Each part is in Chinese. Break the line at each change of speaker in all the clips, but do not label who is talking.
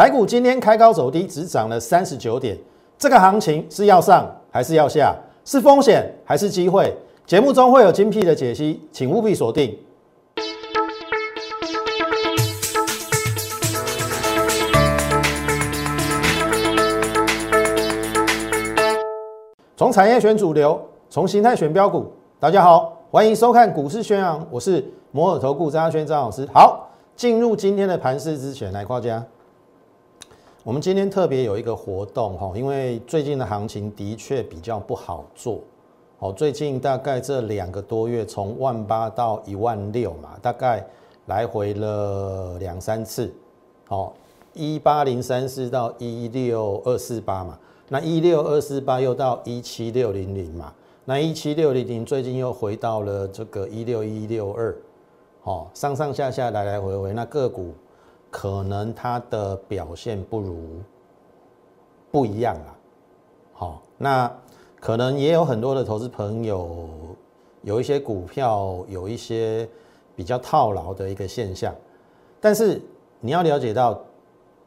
台股今天开高走低，只涨了三十九点。这个行情是要上还是要下？是风险还是机会？节目中会有精辟的解析，请务必锁定。从产业选主流，从形态选标股。大家好，欢迎收看股市宣扬，我是摩尔投顾张轩张老师。好，进入今天的盘市之前，来夸家。我们今天特别有一个活动哈，因为最近的行情的确比较不好做。哦，最近大概这两个多月，从万八到一万六嘛，大概来回了两三次。好，一八零三四到一六二四八嘛，那一六二四八又到一七六零零嘛。那一七六零零最近又回到了这个一六一六二，哦，上上下下来来回回，那个股可能它的表现不如不一样啊，好，那可能也有很多的投资朋友有一些股票有一些比较套牢的一个现象，但是你要了解到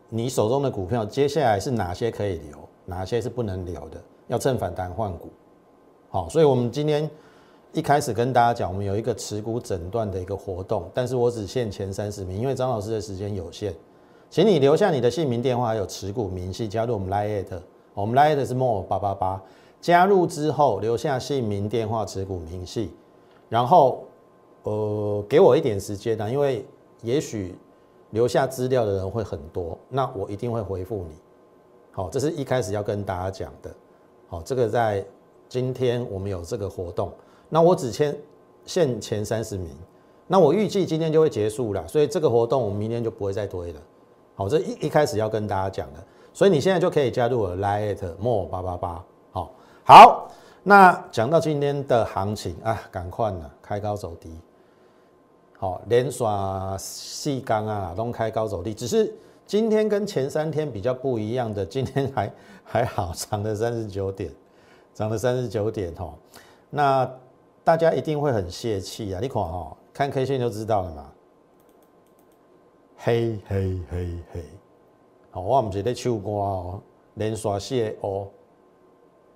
你手中的股票接下来是哪些可以留，哪些是不能留的，要趁反弹换股。好，所以我们今天一开始跟大家讲，我们有一个持股诊断的一个活动，但是我只限前三十名，因为张老师的时间有限，请你留下你的姓名、电话还有持股明细，加入我们 Line，我们 Line 是 more 八八八，加入之后留下姓名、电话、持股明细，然后呃给我一点时间呢，因为也许留下资料的人会很多，那我一定会回复你。好，这是一开始要跟大家讲的。好，这个在。今天我们有这个活动，那我只签限前三十名，那我预计今天就会结束了，所以这个活动我们明天就不会再推了。好，这一一开始要跟大家讲的，所以你现在就可以加入我 Lite More 八八八。好，好，那讲到今天的行情啊，赶快呢，开高走低，好，连耍细钢啊，都开高走低，只是今天跟前三天比较不一样的，今天还还好，涨了三十九点。涨了三十九点哈，那大家一定会很泄气啊！你看哈，看 K 线就知道了嘛，黑黑黑黑，好，我唔是在唱歌哦，连刷四哦，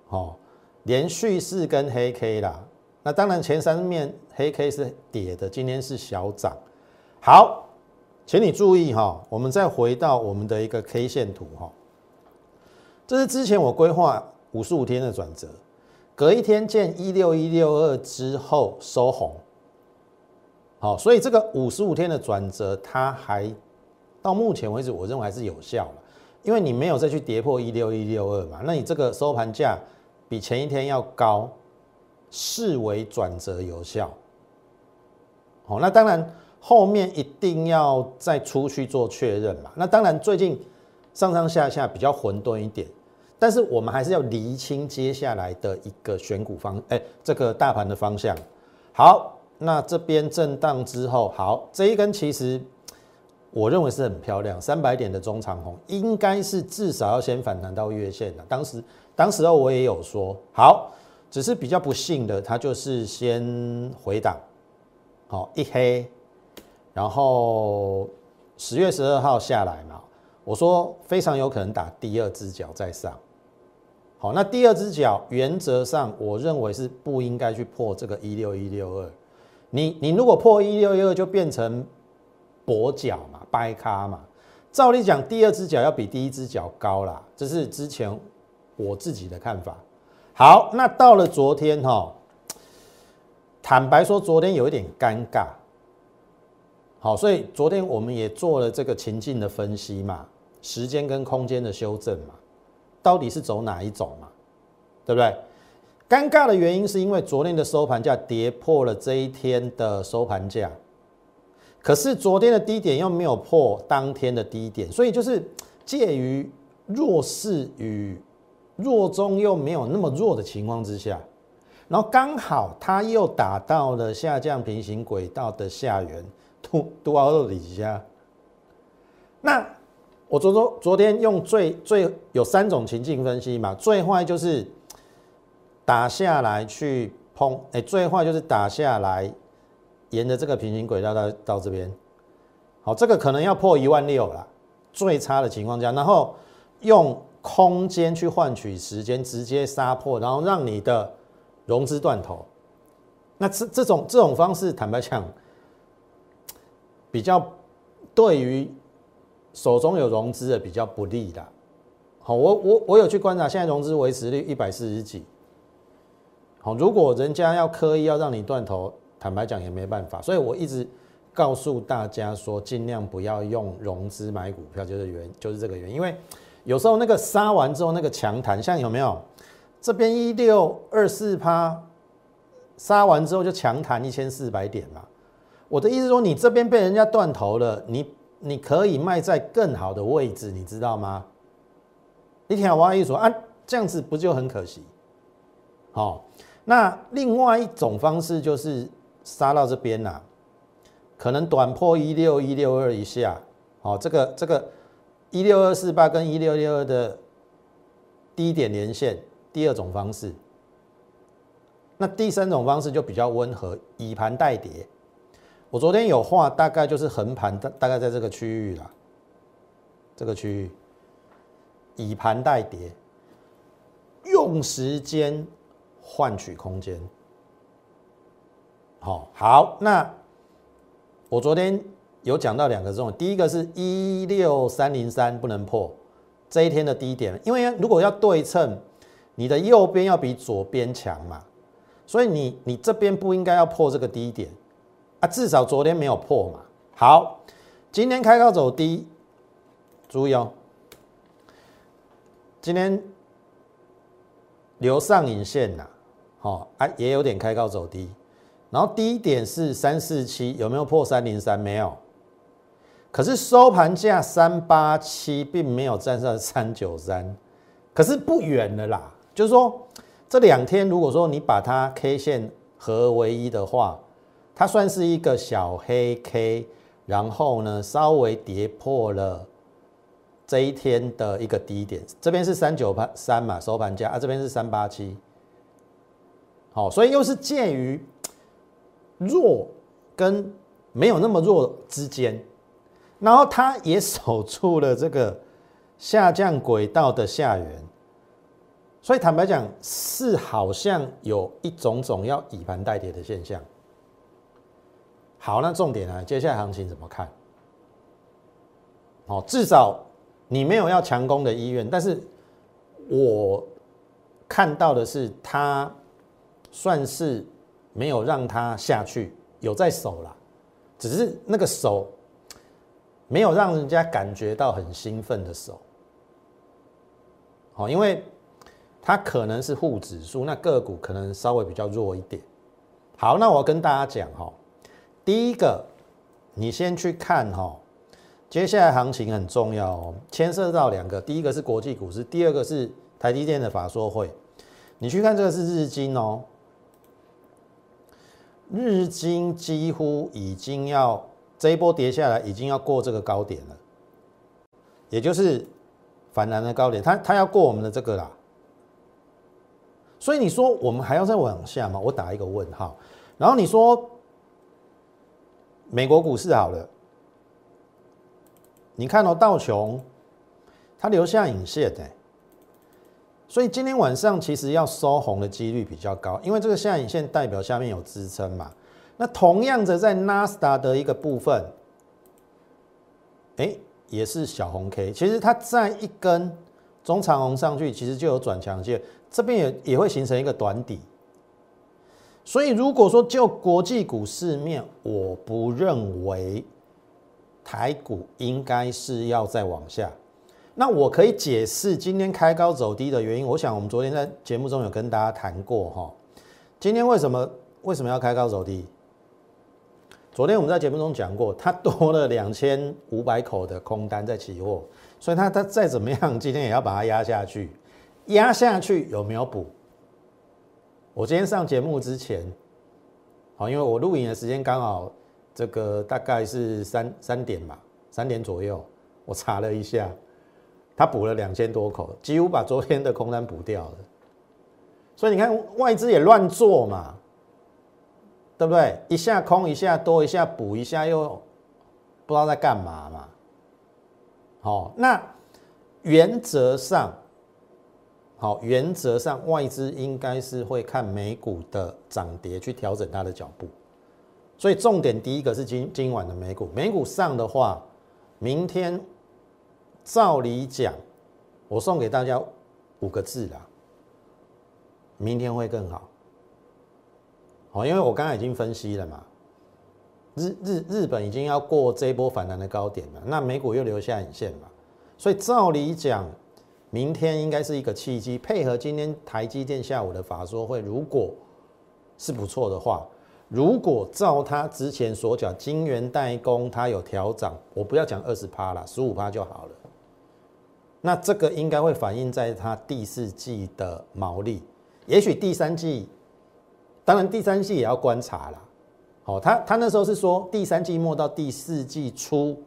好，连续四根黑 K 啦。那当然前三面黑 K 是跌的，今天是小涨。好，请你注意哈，我们再回到我们的一个 K 线图哈，这是之前我规划。五十五天的转折，隔一天见一六一六二之后收红，好，所以这个五十五天的转折，它还到目前为止，我认为还是有效了，因为你没有再去跌破一六一六二嘛，那你这个收盘价比前一天要高，视为转折有效。好，那当然后面一定要再出去做确认嘛，那当然最近上上下下比较混沌一点。但是我们还是要厘清接下来的一个选股方，哎，这个大盘的方向。好，那这边震荡之后，好，这一根其实我认为是很漂亮，三百点的中长红，应该是至少要先反弹到月线的。当时，当时候我也有说，好，只是比较不幸的，它就是先回档，好一黑，然后十月十二号下来嘛，我说非常有可能打第二只脚再上。好，那第二只脚原则上，我认为是不应该去破这个一六一六二。你你如果破一六一二，就变成跛脚嘛，掰咖嘛。照理讲，第二只脚要比第一只脚高啦，这是之前我自己的看法。好，那到了昨天哈，坦白说，昨天有一点尴尬。好，所以昨天我们也做了这个情境的分析嘛，时间跟空间的修正嘛。到底是走哪一种嘛？对不对？尴尬的原因是因为昨天的收盘价跌破了这一天的收盘价，可是昨天的低点又没有破当天的低点，所以就是介于弱势与弱中又没有那么弱的情况之下，然后刚好它又打到了下降平行轨道的下缘，突突凹到底下，那。我昨昨昨天用最最有三种情境分析嘛，最坏就是打下来去碰，哎，最坏就是打下来，沿着这个平行轨道到到这边，好，这个可能要破一万六了。最差的情况下，然后用空间去换取时间，直接杀破，然后让你的融资断头。那这这种这种方式，坦白讲，比较对于手中有融资的比较不利的。好，我我我有去观察，现在融资维持率一百四十几。好，如果人家要刻意要让你断头，坦白讲也没办法。所以我一直告诉大家说，尽量不要用融资买股票，就是原就是这个原因。因为有时候那个杀完之后，那个强弹，像有没有这边一六二四趴？杀完之后就强弹一千四百点嘛。我的意思说，你这边被人家断头了，你你可以卖在更好的位置，你知道吗？你听我意思说啊，这样子不就很可惜？好，那另外一种方式就是杀到这边呐，可能短破一六一六二以下，好，这个这个一六二四八跟一六六二的低点连线，第二种方式。那第三种方式就比较温和，以盘代跌。我昨天有画，大概就是横盘，大大概在这个区域啦，这个区域以盘代跌，用时间换取空间。好，好，那我昨天有讲到两个重点，第一个是一六三零三不能破这一天的低点，因为如果要对称，你的右边要比左边强嘛。所以你你这边不应该要破这个低点啊，至少昨天没有破嘛。好，今天开高走低，注意哦，今天留上影线呐，好啊，也有点开高走低，然后低点是三四七，有没有破三零三？没有，可是收盘价三八七，并没有站上三九三，可是不远了啦，就是说。这两天，如果说你把它 K 线合为一的话，它算是一个小黑 K，然后呢稍微跌破了这一天的一个低点，这边是三九八三嘛收盘价啊，这边是三八七，好，所以又是介于弱跟没有那么弱之间，然后它也守住了这个下降轨道的下缘。所以坦白讲，是好像有一种种要以盘代跌的现象。好，那重点呢？接下来行情怎么看？哦，至少你没有要强攻的意愿，但是我看到的是，它算是没有让它下去，有在守了，只是那个手没有让人家感觉到很兴奋的手。好，因为。它可能是护指数，那个股可能稍微比较弱一点。好，那我跟大家讲哈，第一个，你先去看哈，接下来行情很重要哦，牵涉到两个，第一个是国际股市，第二个是台积电的法说会。你去看这个是日经哦，日经几乎已经要这一波跌下来，已经要过这个高点了，也就是反弹的高点，它它要过我们的这个啦。所以你说我们还要再往下吗？我打一个问号。然后你说美国股市好了，你看到道琼，它留下影线的，所以今天晚上其实要收红的几率比较高，因为这个下影线代表下面有支撑嘛。那同样的在纳斯达的一个部分，哎，也是小红 K，其实它在一根中长红上去，其实就有转强线。这边也也会形成一个短底，所以如果说就国际股市面，我不认为台股应该是要再往下。那我可以解释今天开高走低的原因。我想我们昨天在节目中有跟大家谈过哈，今天为什么为什么要开高走低？昨天我们在节目中讲过，它多了两千五百口的空单在期货，所以它它再怎么样，今天也要把它压下去。压下去有没有补？我今天上节目之前，好，因为我录影的时间刚好这个大概是三三点嘛，三点左右，我查了一下，他补了两千多口，几乎把昨天的空单补掉了。所以你看外资也乱做嘛，对不对？一下空一下多，一下补一下又不知道在干嘛嘛。好，那原则上，好，原则上外资应该是会看美股的涨跌去调整它的脚步。所以重点第一个是今今晚的美股，美股上的话，明天照理讲，我送给大家五个字啦，明天会更好。好，因为我刚才已经分析了嘛，日日日本已经要过这一波反弹的高点了，那美股又留下影线嘛，所以照理讲，明天应该是一个契机，配合今天台积电下午的法说会，如果是不错的话。如果照他之前所讲，晶圆代工它有调整，我不要讲二十趴了，十五趴就好了。那这个应该会反映在它第四季的毛利，也许第三季，当然第三季也要观察了。好，他他那时候是说第三季末到第四季初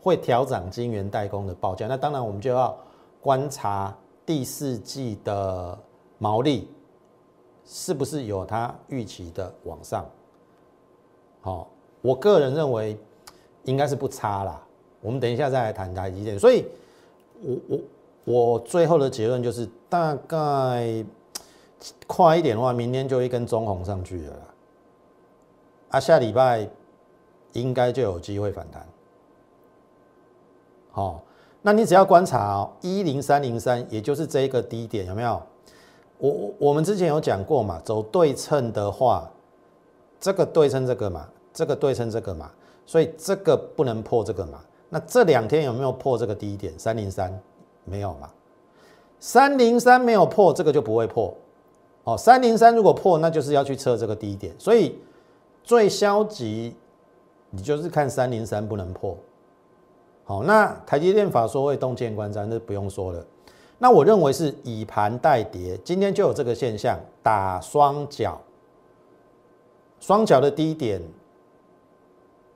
会调整晶圆代工的报价，那当然我们就要观察第四季的毛利是不是有他预期的往上。好，我个人认为应该是不差啦。我们等一下再来谈台积电。所以，我我我最后的结论就是，大概快一点的话，明天就一根中红上去了。啊，下礼拜应该就有机会反弹。好，那你只要观察哦，一零三零三，也就是这一个低点，有没有？我我我们之前有讲过嘛，走对称的话，这个对称这个嘛。这个对称这个嘛，所以这个不能破这个嘛。那这两天有没有破这个低点？三零三没有嘛？三零三没有破，这个就不会破。哦，三零三如果破，那就是要去测这个低点。所以最消极，你就是看三零三不能破。好，那台积电法说会洞见观瞻，那不用说了。那我认为是以盘代跌，今天就有这个现象，打双脚，双脚的低点。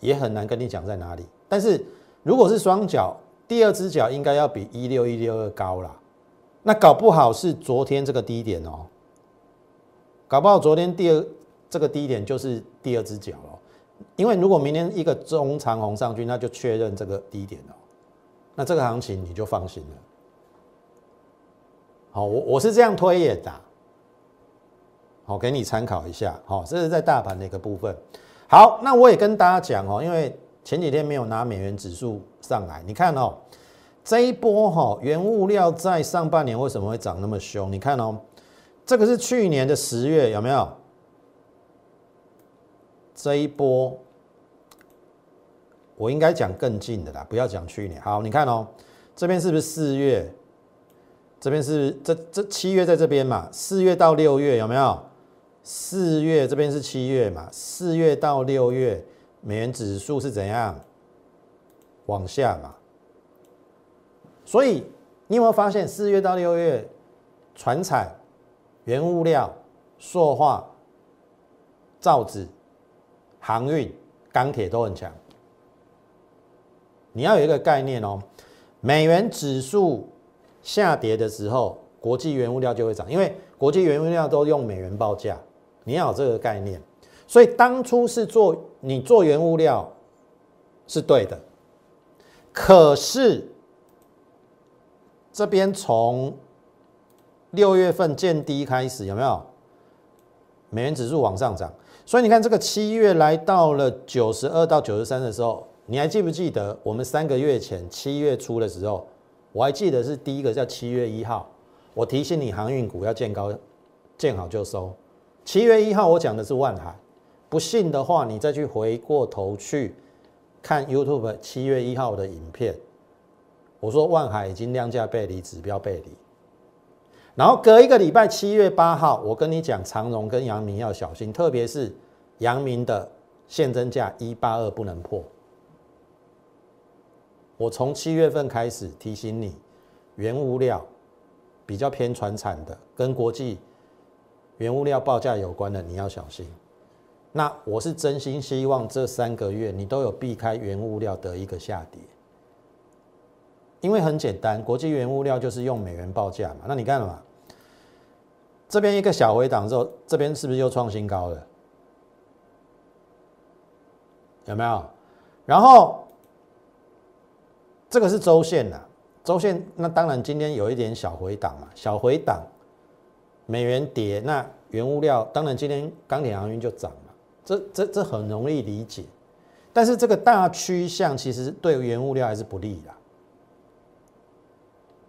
也很难跟你讲在哪里，但是如果是双脚，第二只脚应该要比一六一六二高啦。那搞不好是昨天这个低点哦，搞不好昨天第二这个低点就是第二只脚，因为如果明天一个中长红上去，那就确认这个低点了，那这个行情你就放心了。好，我我是这样推演的，好给你参考一下，好，这是在大盘的一个部分。好，那我也跟大家讲哦，因为前几天没有拿美元指数上来，你看哦，这一波哈，原物料在上半年为什么会涨那么凶？你看哦，这个是去年的十月，有没有？这一波，我应该讲更近的啦，不要讲去年。好，你看哦，这边是不是四月？这边是这这七月在这边嘛？四月到六月有没有？四月这边是七月嘛？四月到六月，美元指数是怎样往下嘛？所以你有没有发现，四月到六月，船产、原物料、塑化、造纸、航运、钢铁都很强。你要有一个概念哦，美元指数下跌的时候，国际原物料就会涨，因为国际原物料都用美元报价。你要有这个概念，所以当初是做你做原物料是对的，可是这边从六月份见低开始有没有美元指数往上涨？所以你看这个七月来到了九十二到九十三的时候，你还记不记得我们三个月前七月初的时候，我还记得是第一个叫七月一号，我提醒你航运股要见高，见好就收。七月一号，我讲的是万海。不信的话，你再去回过头去看 YouTube 七月一号的影片。我说万海已经量价背离，指标背离。然后隔一个礼拜，七月八号，我跟你讲长荣跟阳明要小心，特别是阳明的现增价一八二不能破。我从七月份开始提醒你，原物料比较偏传产的，跟国际。原物料报价有关的，你要小心。那我是真心希望这三个月你都有避开原物料的一个下跌，因为很简单，国际原物料就是用美元报价嘛。那你看了嘛？这边一个小回档之后，这边是不是又创新高了？有没有？然后这个是周线呐，周线那当然今天有一点小回档嘛，小回档，美元跌，那原物料当然今天钢铁航运就涨嘛，这这这很容易理解，但是这个大趋向其实对原物料还是不利的。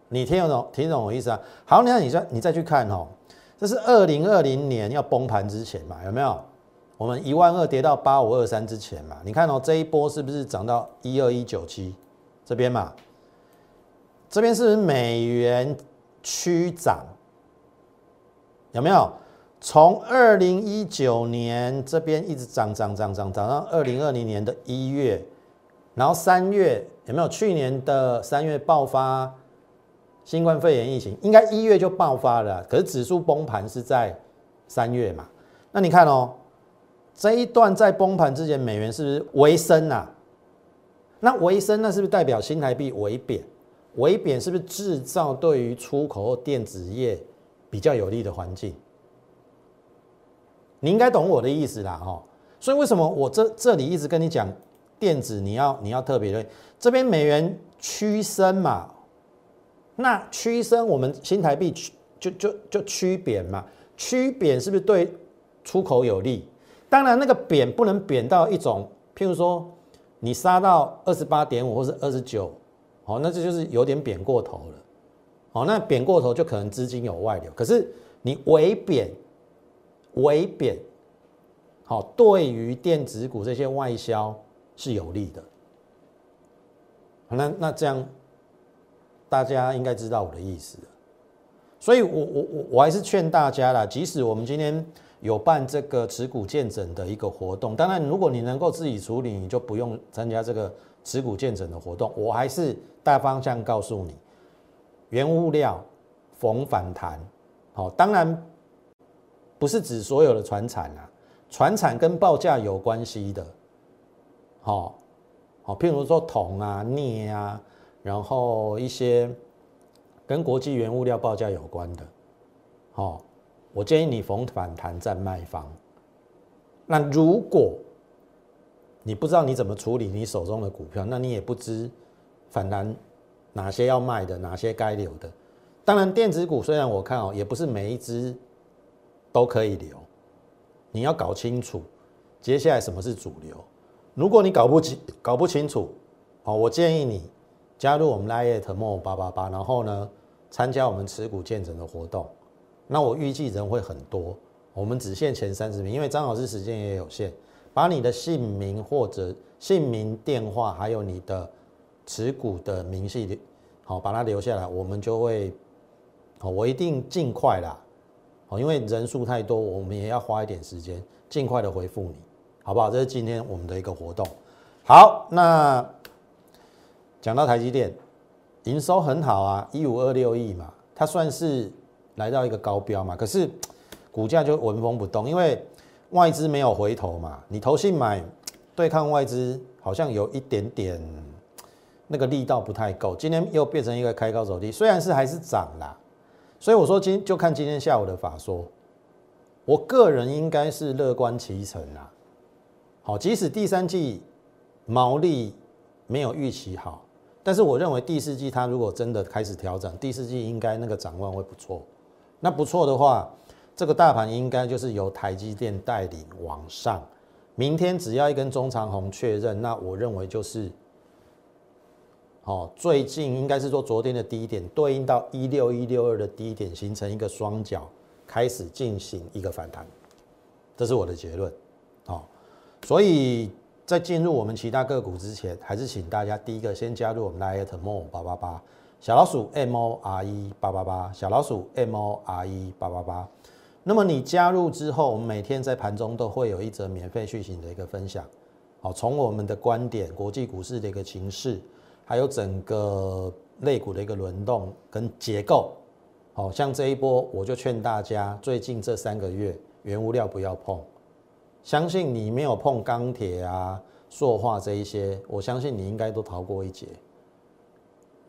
你听懂听懂我意思啊？好，那你再你再去看哦，这是二零二零年要崩盘之前嘛，有没有？我们一万二跌到八五二三之前嘛，你看哦，这一波是不是涨到一二一九七这边嘛？这边是美元区涨？有没有？从二零一九年这边一直涨涨涨涨涨到二零二零年的一月，然后三月有没有？去年的三月爆发。新冠肺炎疫情应该一月就爆发了，可是指数崩盘是在三月嘛？那你看哦，这一段在崩盘之前，美元是不是微升啊？那微升那是不是代表新台币微贬？微贬是不是制造对于出口或电子业比较有利的环境？你应该懂我的意思啦，哈。所以为什么我这这里一直跟你讲电子，你要你要特别的，这边美元趋升嘛？那趋升，我们新台币就就就趋贬嘛，趋贬是不是对出口有利？当然，那个贬不能贬到一种，譬如说你杀到二十八点五或是二十九，哦，那这就是有点贬过头了，哦，那贬过头就可能资金有外流。可是你微贬，微贬，好，对于电子股这些外销是有利的。那那这样。大家应该知道我的意思，所以我我我我还是劝大家啦，即使我们今天有办这个持股见诊的一个活动，当然如果你能够自己处理，你就不用参加这个持股见诊的活动。我还是大方向告诉你，原物料逢反弹，好，当然不是指所有的船产啊，船产跟报价有关系的，好，好，譬如说铜啊、镍啊。然后一些跟国际原物料报价有关的，好，我建议你逢反弹站卖方。那如果你不知道你怎么处理你手中的股票，那你也不知反弹哪些要卖的，哪些该留的。当然，电子股虽然我看哦，也不是每一只都可以留，你要搞清楚接下来什么是主流。如果你搞不清搞不清楚，哦，我建议你。加入我们 LiteMo 八八八，然后呢，参加我们持股见证的活动。那我预计人会很多，我们只限前三十名，因为张老师时间也有限。把你的姓名或者姓名、电话，还有你的持股的明细，好，把它留下来，我们就会，好，我一定尽快啦，好，因为人数太多，我们也要花一点时间，尽快的回复你，好不好？这是今天我们的一个活动。好，那。讲到台积电，营收很好啊，一五二六亿嘛，它算是来到一个高标嘛。可是 股价就纹风不动，因为外资没有回头嘛。你投信买对抗外资，好像有一点点 那个力道不太够。今天又变成一个开高走低，虽然是还是涨啦。所以我说今就看今天下午的法说，我个人应该是乐观其成啊。好，即使第三季毛利没有预期好。但是我认为第四季它如果真的开始调整，第四季应该那个展望会不错。那不错的话，这个大盘应该就是由台积电带领往上。明天只要一根中长红确认，那我认为就是，哦，最近应该是说昨天的低点对应到一六一六二的低点，形成一个双脚，开始进行一个反弹。这是我的结论。哦，所以。在进入我们其他个股之前，还是请大家第一个先加入我们 Lite More 八八八小老鼠 M O R E 八八八小老鼠 M O R E 八八八。那么你加入之后，我们每天在盘中都会有一则免费讯息的一个分享。好，从我们的观点、国际股市的一个情势，还有整个类股的一个轮动跟结构。好像这一波，我就劝大家，最近这三个月原物料不要碰。相信你没有碰钢铁啊、塑化这一些，我相信你应该都逃过一劫。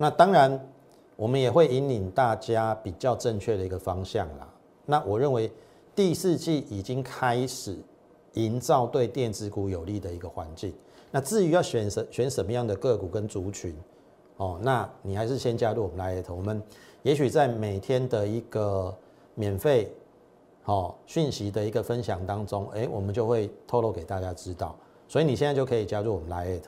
那当然，我们也会引领大家比较正确的一个方向啦。那我認為第四季已經開始營造對電子股有利的一個環境。那至於要選什選什麼樣的個股跟族群，哦，那你还是先加入我们 Light，我们也许在每天的一个免费哦讯息的一个分享当中，哎，我们就会透露给大家知道，所以你现在就可以加入我们 Light。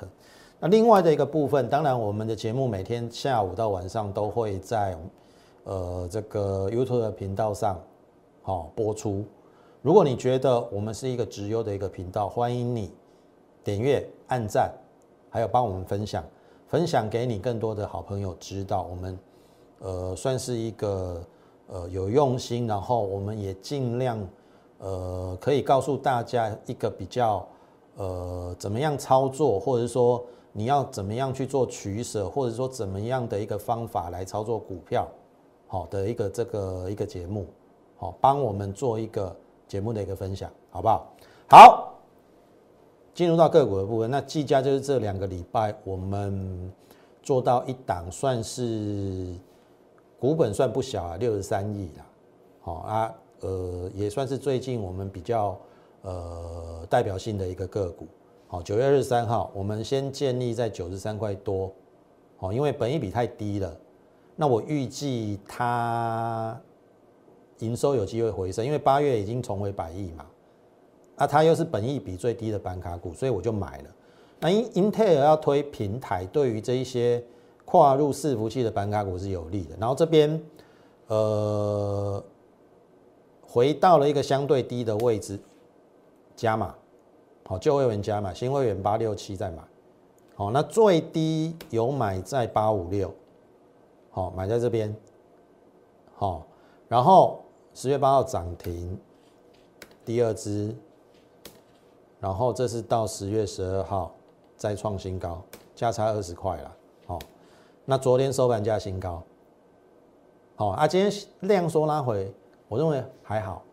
那另外的一个部分，当然我们的节目每天下午到晚上都会在呃这个 YouTube 的频道上好播出。如果你觉得我们是一个直优的一个频道，欢迎你点阅、按赞，还有帮我们分享。分享给你更多的好朋友知道，我们呃算是一个呃有用心，然后我们也尽量呃可以告诉大家一个比较呃怎么样操作，或者说你要怎么样去做取舍，或者说怎么样的一个方法来操作股票，好的一个这个一个节目，好帮我们做一个节目的一个分享，好不好？好。进入到个股的部分，那计价就是这两个礼拜我们做到一档，算是股本算不小啊，六十三亿啦。好啊，呃，也算是最近我们比较呃代表性的一个个股。好，九月二十三号，我们先建立在九十三块多。好，因为本益比太低了，那我预计它营收有机会回升，因为八月已经重回百亿嘛。啊它又是本益比最低的板卡股，所以我就买了。那英英特尔要推平台，对于这一些跨入伺服器的板卡股是有利的。然后这边呃回到了一个相对低的位置，加码，好旧会员加买，新会员八六七再买，好那最低有买在八五六，好买在这边，好然后十月八号涨停，第二支。然后这是到十月十二号再创新高，价差二十块了。好，那昨天收盘价新高。好啊，今天量缩拉回，我认为还好，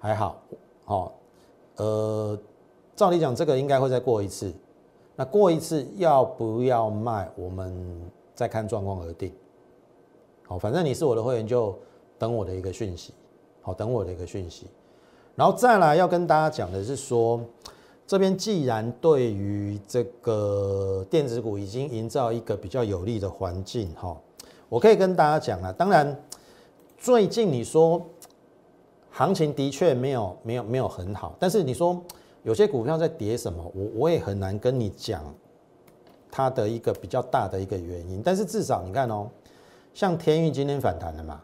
还好。好，呃，照理讲这个应该会再过一次。那过一次要不要卖，我们再看状况而定。好，反正你是我的会员，就等我的一个讯息。好，等我的一个讯息。然后再来要跟大家讲的是说，这边既然对于这个电子股已经营造一个比较有利的环境，哈，我可以跟大家讲了。当然，最近你说行情的确没有没有没有很好，但是你说有些股票在跌什么，我我也很难跟你讲它的一个比较大的一个原因。但是至少你看哦，像天运今天反弹了嘛，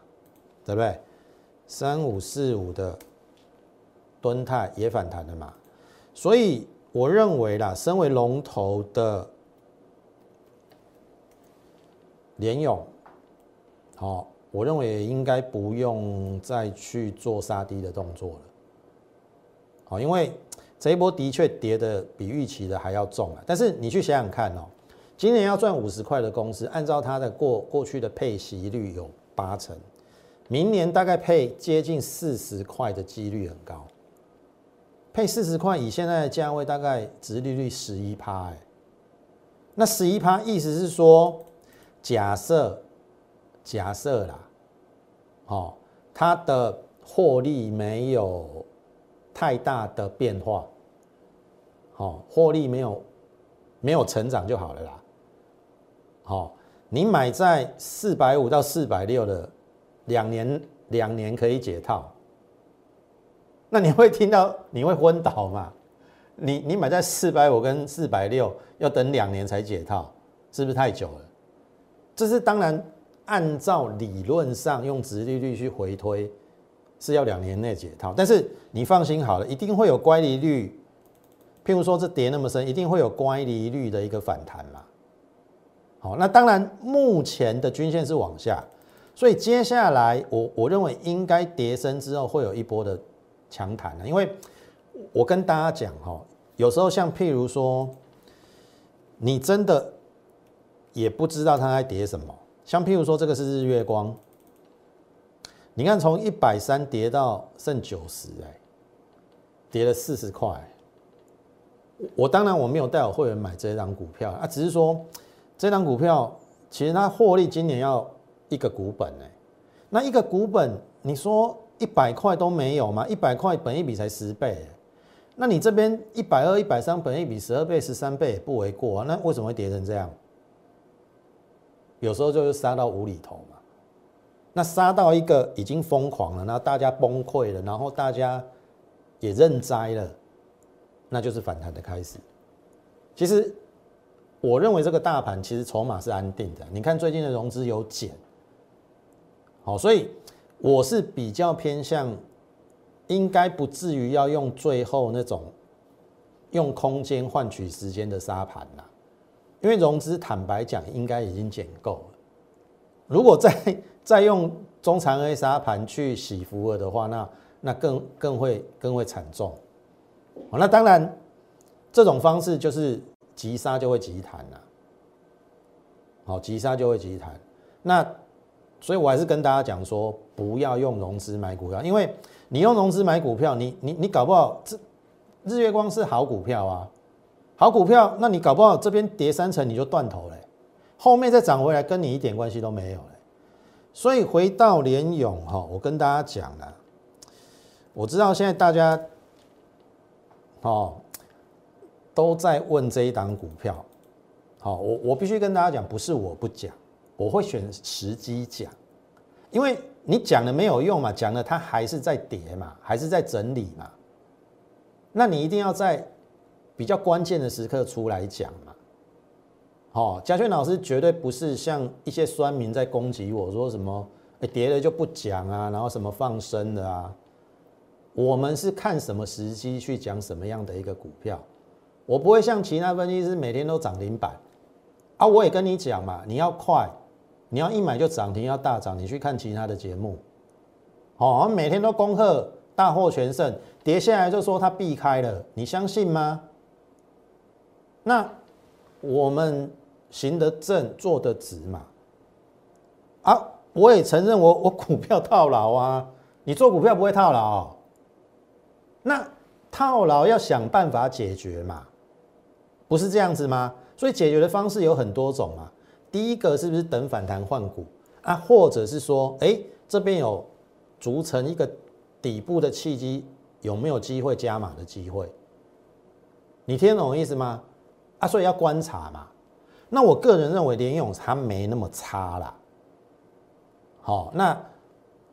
对不对？三五四五的。敦泰也反弹了嘛，所以我认为啦，身为龙头的联勇，好，我认为应该不用再去做杀低的动作了，好，因为这一波的确跌的比预期的还要重啊。但是你去想想看哦，今年要赚五十块的公司，按照它的过过去的配息率有八成，明年大概配接近四十块的几率很高。配四十块，以现在的价位，大概值利率十一趴，哎，那十一趴意思是说，假设假设啦，哦，它的获利没有太大的变化，好，获利没有没有成长就好了啦，好，你买在四百五到四百六的两年两年可以解套。那你会听到你会昏倒吗？你你买在四百五跟四百六，要等两年才解套，是不是太久了？这是当然，按照理论上用直利率去回推，是要两年内解套。但是你放心好了，一定会有乖离率。譬如说这跌那么深，一定会有乖离率的一个反弹嘛。好，那当然目前的均线是往下，所以接下来我我认为应该跌升之后会有一波的。强弹了，因为我跟大家讲哈，有时候像譬如说，你真的也不知道它在跌什么。像譬如说，这个是日月光，你看从一百三跌到剩九十，哎，跌了四十块。我当然我没有带我会员买这张股票啊，只是说这张股票其实它获利今年要一个股本哎，那一个股本你说。一百块都没有嘛？一百块本一笔才十倍，那你这边一百二、一百三，本一笔十二倍、十三倍也不为过啊。那为什么会跌成这样？有时候就是杀到无厘头嘛。那杀到一个已经疯狂了，然后大家崩溃了，然后大家也认栽了，那就是反弹的开始。其实我认为这个大盘其实筹码是安定的。你看最近的融资有减，好，所以我是比较偏向，应该不至于要用最后那种用空间换取时间的沙盘啦。因为融资坦白讲应该已经减够了，如果再 再用中长 A 沙盘去洗福尔的话，那那更更会更会惨重。那当然，这种方式就是急杀就会急弹了。好，急杀就会急弹。那所以我还是跟大家讲说，不要用融资买股票，因为你用融资买股票，你你你搞不好这日月光是好股票啊，好股票，那你搞不好这边跌三成你就断头了，后面再涨回来跟你一点关系都没有了。所以回到联勇哈，我跟大家讲了，我知道现在大家哦都在问这一档股票，好，我我必须跟大家讲，不是我不讲，我会选时机讲，因为你讲了没有用嘛，讲了它还是在跌嘛，还是在整理嘛，那你一定要在比较关键的时刻出来讲。哦，嘉轩老师绝对不是像一些酸民在攻击我说什么，哎，跌了就不讲啊，然后什么放生的啊。我们是看什么时机去讲什么样的一个股票，我不会像其他分析师每天都涨停板啊。我也跟你讲嘛，你要快，你要一买就涨停，要大涨，你去看其他的节目。哦，每天都恭贺大获全胜，跌下来就说它避开了，你相信吗？那我们。行得正，坐得直嘛。啊，我也承认我 我股票套牢啊。你做股票不会套牢，那套牢要想办法解决嘛，不是这样子吗？所以解决的方式有很多种嘛。第一个是不是等反弹换股啊，或者是说，哎，这边有逐成一个底部的契机，有没有机会加码的机会？你听懂我意思吗？啊，所以要观察嘛。那我个人认为联勇它没那么差啦。好，那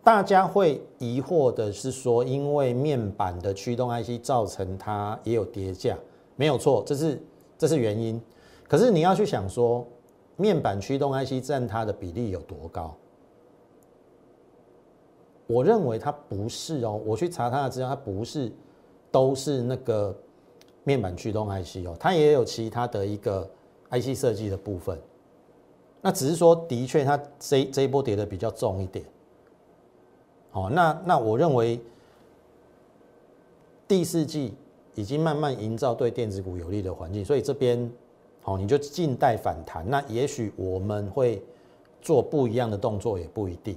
大家会疑惑的是说，因为面板的驱动 IC 造成它也有跌价，没有错，这是这是原因。可是你要去想说，面板驱动 IC 占它的比例有多高？我认为它不是哦，我去查它的资料，它不是都是那个面板驱动 IC 哦，它也有其他的一个。IC 设计的部分，那只是说，的确，它这这一波跌的比较重一点。好，那那我认为第四季已经慢慢营造对电子股有利的环境，所以这边好，你就静待反弹。那也许我们会做不一样的动作，也不一定。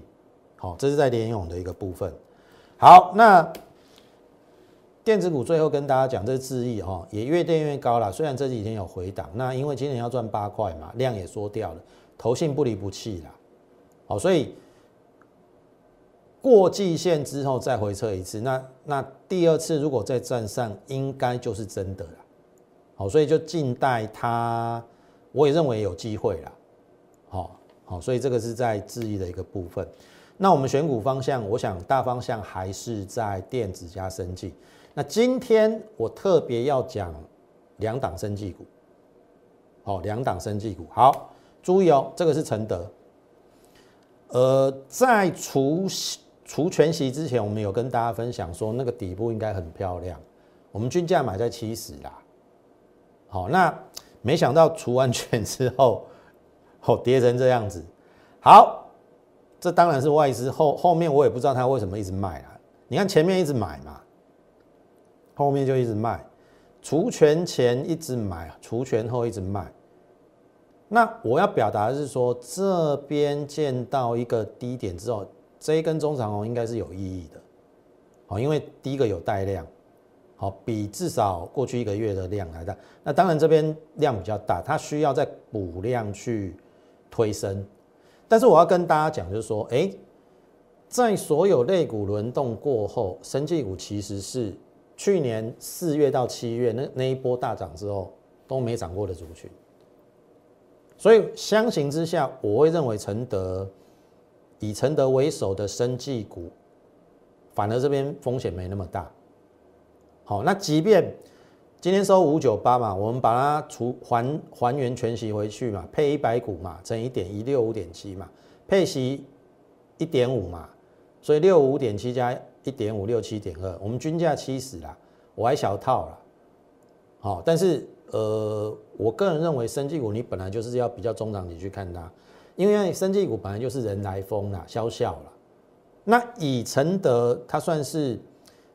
好，这是在联勇的一个部分。好，那。电子股最后跟大家讲，这是智毅哈，也越垫越高了。虽然这几天有回档，那因为今年要赚八块嘛，量也缩掉了，投信不离不弃啦。好，所以过季线之后再回撤一次，那那第二次如果再站上，应该就是真的了。好，所以就静待它，我也认为有机会了。好，好，所以这个是在智毅的一个部分。那我们选股方向，我想大方向还是在电子加生技。那今天我特别要讲两档生技股，好，两档生技股，好，注意哦，这个是承德。呃，在除除全息之前，我们有跟大家分享说，那个底部应该很漂亮，我们均价买在七十啦。好，那没想到除完全之后，哦，跌成这样子。好，这当然是外资后后面我也不知道他为什么一直卖啊。你看前面一直买嘛。后面就一直卖，除权前一直买，除权后一直卖。那我要表达的是说，这边见到一个低点之后，这一根中长红应该是有意义的，好，因为第一个有带量，好，比至少过去一个月的量来的。那当然这边量比较大，它需要再补量去推升。但是我要跟大家讲，就是说，哎，在所有类股轮动过后，生技股其实是。去年四月到七月那那一波大涨之后都没涨过的族群，所以相形之下，我会认为承德以承德为首的生技股，反而这边风险没那么大。好，那即便今天收五九八嘛，我们把它除还还原全息回去嘛，配一百股嘛，乘一点一六五点七嘛，配息一点五嘛，所以六五点七加一点五六七点二，我们均价七十啦，我还小套了。好，但是。呃，我个人认为，生技股你本来就是要比较中长期去看它，因为生技股本来就是人来疯啦，消笑了。那以承德它算是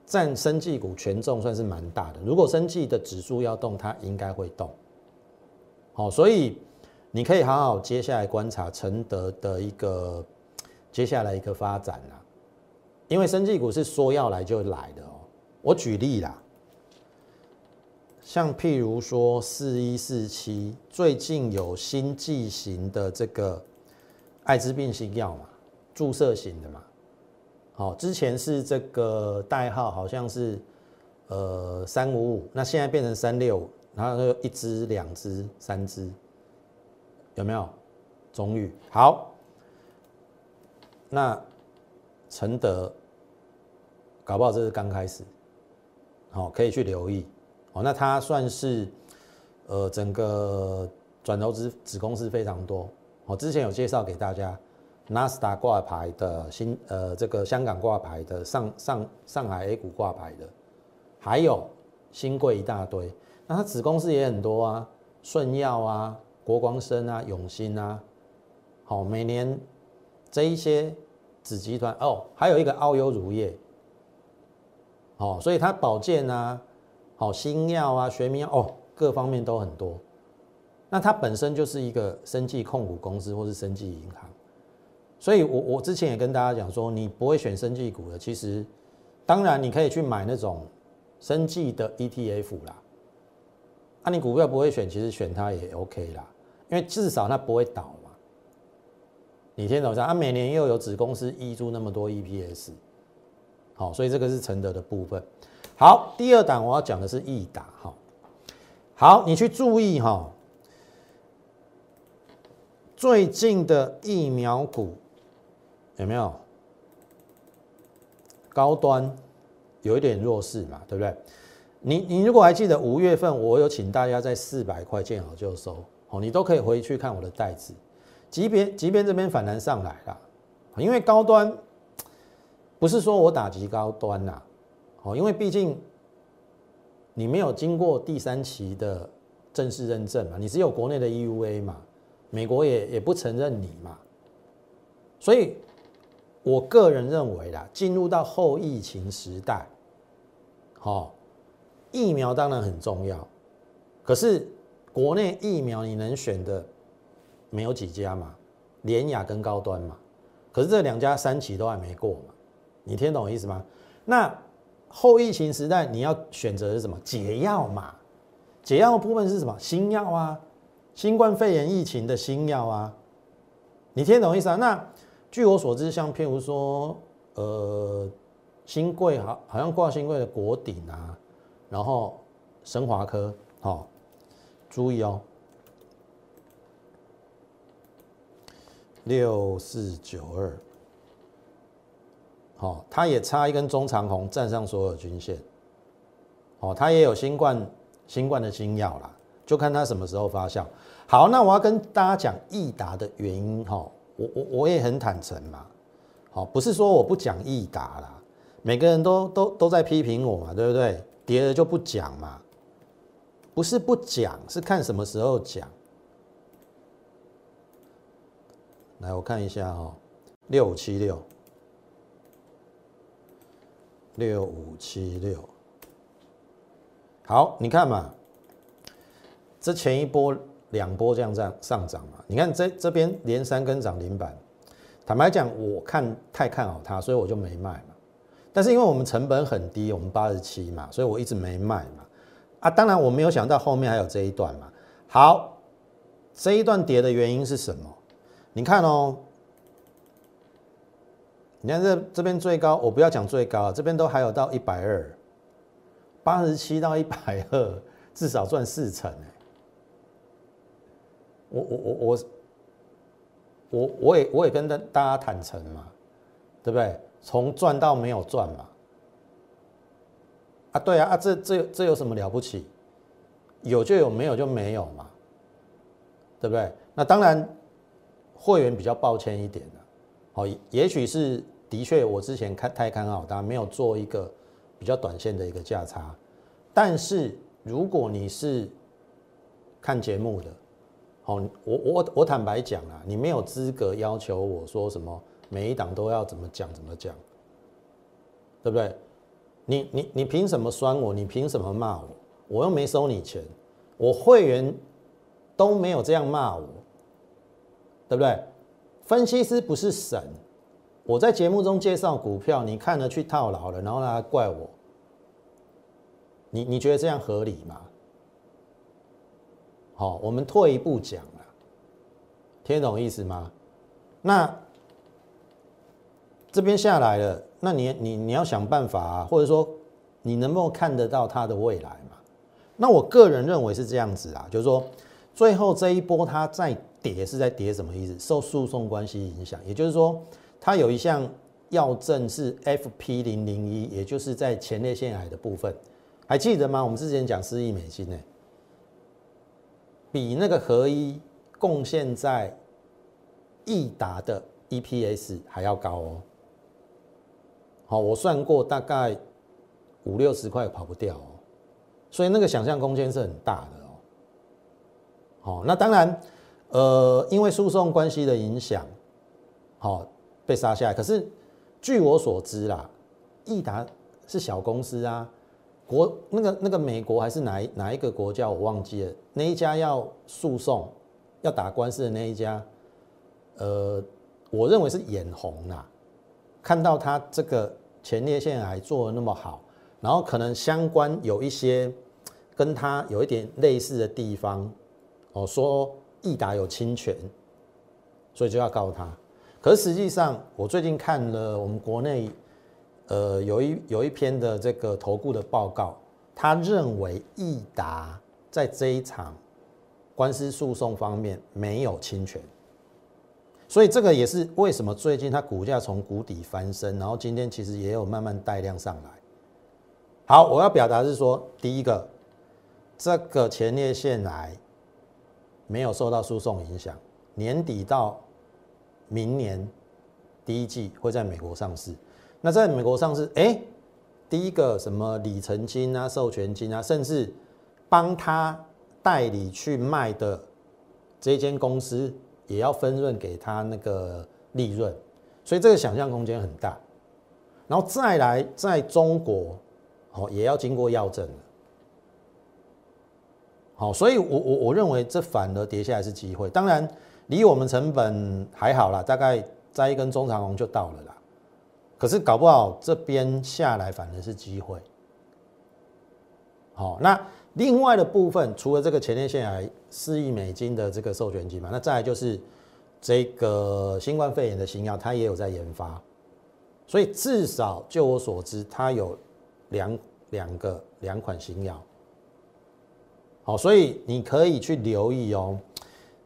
占生技股权重算是蛮大的，如果生技的指数要动，它应该会动。好，所以你可以好好接下来观察承德的一个接下来一个发展啦，因为生技股是说要来就来的哦。我举例啦。像譬如说四一四七，最近有新剂型的这个艾滋病新药嘛，注射型的嘛，好，之前是这个代号好像是呃三五五，那现在变成三六，然后一支、两支、三支，有没有？中裕好，那承德搞不好这是刚开始，好，可以去留意。哦，那它算是，呃，整个转投资子公司非常多。哦，之前有介绍给大家，纳斯达挂牌的新，呃，这个香港挂牌的，上上上海 A 股挂牌的，还有新贵一大堆。那它子公司也很多啊，顺药啊，国光生啊，永兴啊，好，每年这一些子集团哦，还有一个澳优乳业，哦，所以它保健啊。好，新药啊，学名药哦，各方面都很多。那它本身就是一个生技控股公司或是生技银行，所以我我之前也跟大家讲说，你不会选生技股的，其实当然你可以去买那种生技的 ETF 啦。啊，你股票不会选，其实选它也 OK 啦，因为至少它不会倒嘛。你听懂没？啊，每年又有子公司挹注那么多 EPS，好，所以这个是承德的部分。好，第二档我要讲的是易达哈。好，你去注意哈，最近的疫苗股有没有高端有一点弱势嘛？对不对？你你如果还记得五月份我有请大家在四百块见好就收哦，你都可以回去看我的袋子，即便即便这边反弹上来了，因为高端不是说我打击高端呐。哦，因为毕竟你没有经过第三期的正式认证嘛，你只有国内的 EUA 嘛，美国也也不承认你嘛，所以我个人认为啦，进入到后疫情时代，好，疫苗当然很重要，可是国内疫苗你能选的没有几家嘛，联雅跟高端嘛，可是这两家三期都还没过，你听懂我意思吗？那后疫情时代，你要选择是什么解药嘛？解药部分是什么？新药啊，新冠肺炎疫情的新药啊，你听懂意思啊？那据我所知，像譬如说，呃，新贵好，好像挂新贵的国鼎啊，然后神华科，好，注意哦，六四九二。哦，它也差一根中长红站上所有均线，哦，它也有新冠新冠的新药啦，就看它什么时候发酵。好，那我要跟大家讲益达的原因，哈，我我我也很坦诚嘛，好，不是说我不讲益达啦，每个人都都都在批评我嘛，对不对？跌了就不讲嘛，不是不讲，是看什么时候讲。来，我看一下哈，六五七六。六五七六，好，你看嘛，这前一波两波这样这样上涨嘛，你看这这边连三根涨停板，坦白讲，我看太看好它，所以我就没卖嘛。但是因为我们成本很低，我们八十七嘛，所以我一直没卖嘛。啊，当然我没有想到后面还有这一段嘛。好，这一段跌的原因是什么？你看哦。你看这这边最高，我不要讲最高，这边都还有到一百二，八十七到一百二，至少赚四成哎。我我我我我我也我也跟大大家坦诚嘛，对不对？从赚到没有赚嘛，啊对啊啊这这这有什么了不起？有就有，没有就没有嘛，对不对？那当然会员比较抱歉一点，好，也许是的确我之前看太看好它，没有做一个比较短线的一个价差，但是如果你是看节目的，好，我我我坦白讲啊，你没有资格要求我说什么。每一档都要怎么讲怎么讲，对不对？你你你凭什么酸我？你凭什么骂我？我又没收你钱，我会员都没有这样骂我，对不对？分析师不是神，我在节目中介绍股票，你看了去套牢了，然后来怪我，你你觉得这样合理吗？好，我们退一步讲了，听懂意思吗？那。这边下来了，那你你你要想办法啊，或者说你能不能看得到它的未来嘛？那我个人认为是这样子啊，就是说最后这一波它在跌是在跌什么意思？受诉讼关系影响，也就是说它有一项药证是 FP 零零一，也就是在前列腺癌的部分，还记得吗？我们之前讲四亿美金呢，比那个合一贡献在益达的 EPS 还要高哦。好，我算过大概五六十块跑不掉哦，所以那个想象空间是很大的哦。好，那当然，呃，因为诉讼关系的影响，好被杀下来。可是据我所知啦，益达是小公司啊，国那个那个美国还是哪哪一个国家我忘记了，那一家要诉讼要打官司的那一家，呃，我认为是眼红啦，看到他这个。前列腺癌做的那么好，然后可能相关有一些跟他有一点类似的地方，哦，说益达有侵权，所以就要告他。可实际上，我最近看了我们国内，呃，有一有一篇的这个投顾的报告，他认为益达在这一场官司诉讼方面没有侵权。所以这个也是为什么最近它股价从谷底翻身，然后今天其实也有慢慢带量上来。好，我要表达是说，第一个，这个前列腺癌没有受到诉讼影响，年底到明年第一季会在美国上市。那在美国上市，哎，第一个什么里程金啊、授权金啊，甚至帮他代理去卖的这间公司。也要分润给他那个利润，所以这个想象空间很大。然后再来，在中国，哦，也要经过药证好，所以我我我认为这反而跌下来是机会。当然，离我们成本还好啦，大概摘一根中长红就到了啦。可是搞不好这边下来反而是机会。好，那。另外的部分，除了这个前列腺癌四亿美金的这个授权金嘛，那再来就是这个新冠肺炎的新药，它也有在研发，所以至少就我所知，它有两两个两款新药。好，所以你可以去留意哦。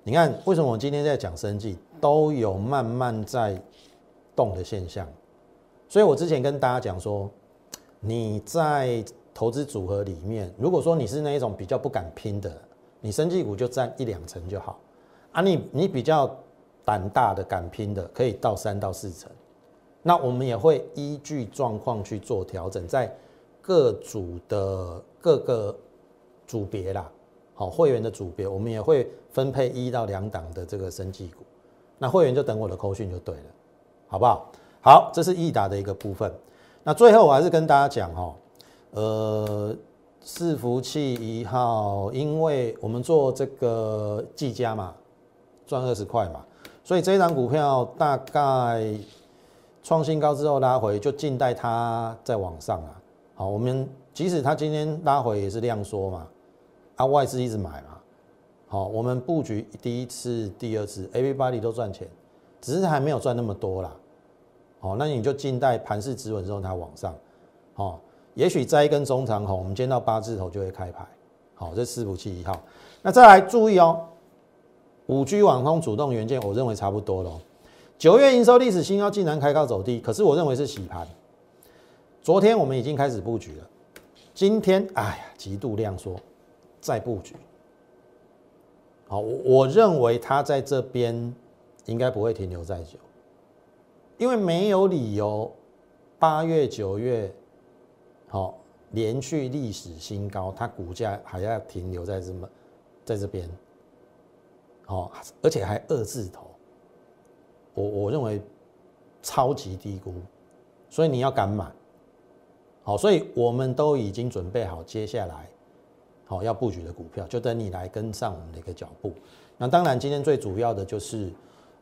你看，为什么我今天在讲生计，都有慢慢在动的现象。所以我之前跟大家讲说，你在。投资组合里面，如果说你是那一种比较不敢拼的，你生技股就占一两成就好啊。你你比较胆大的敢拼的，可以到三到四成。那我们也会依据状况去做调整，在各组的各个组别啦，好会员的组别，我们也会分配一到两档的这个生技股。那会员就等我的扣讯就对了，好不好？好，这是易达的一个部分。那最后我还是跟大家讲哦。呃，伺服器一号，因为我们做这个技嘉嘛，赚二十块嘛，所以这一张股票大概创新高之后拉回，就静待它再往上啊。好，我们即使它今天拉回也是量缩嘛，啊外资一直买嘛。好，我们布局第一次、第二次，everybody 都赚钱，只是还没有赚那么多啦。好，那你就静待盘势止稳之后它往上，好。也许摘一根中长红，我们见到八字头就会开牌。好，这四福器一号。那再来注意哦，五 G 网通主动元件，我认为差不多了。九月营收历史新高，竟然开高走低，可是我认为是洗盘。昨天我们已经开始布局了，今天哎呀，极度量缩，再布局。好，我我认为它在这边应该不会停留再久，因为没有理由八月九月好连续历史新高，它股价还要停留在这么在这边，好，而且还二字头。我我认为超级低估，所以你要敢买，好，所以我们都已经准备好接下来好要布局的股票，就等你来跟上我们的一个脚步。那当然，今天最主要的就是，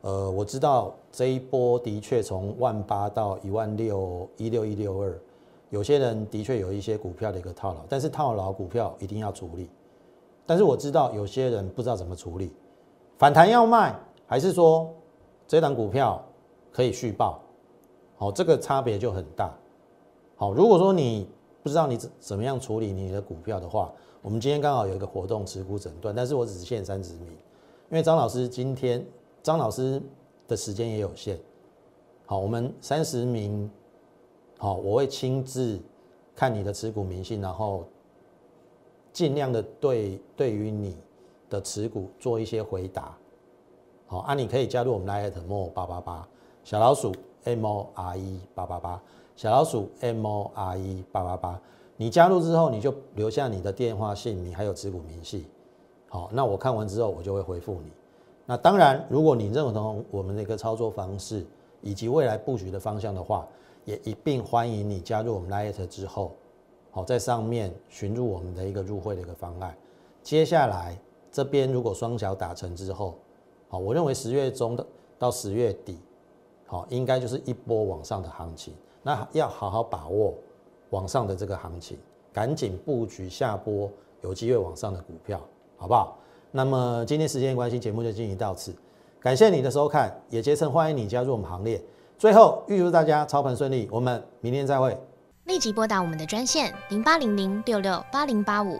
呃，我知道这一波的确从万八到一万六一六一六二，有些人的确有一些股票的一个套牢，但是套牢股票一定要处理。但是我知道有些人不知道怎么处理，反弹要卖，还是说？这档股票可以续报，好，这个差别就很大。好，如果说你不知道你怎怎么样处理你的股票的话，我们今天刚好有一个活动持股诊断，但是我只限三十名，因为张老师今天张老师的时间也有限。好，我们三十名，好，我会亲自看你的持股明细，然后尽量的对对于你的持股做一些回答。好，啊，你可以加入我们 Lite more 八八八小老鼠 M O R E 八八八小老鼠 M O R E 八八八。你加入之后，你就留下你的电话、姓名还有持股明细。好，那我看完之后，我就会回复你。那当然，如果你认同我们的一个操作方式以及未来布局的方向的话，也一并欢迎你加入我们 Line 之后，好，在上面寻入我们的一个入会的一个方案。接下来这边如果双脚打成之后，好，我认为十月中的到十月底，好，应该就是一波往上的行情。那要好好把握往上的这个行情，赶紧布局下波有机会往上的股票，好不好？那么今天时间关系，节目就进行到此，感谢你的收看，也竭诚欢迎你加入我们行列。最后预祝大家操盘顺利，我们明天再会。
立即拨打我们的专线零八零零六六八零八五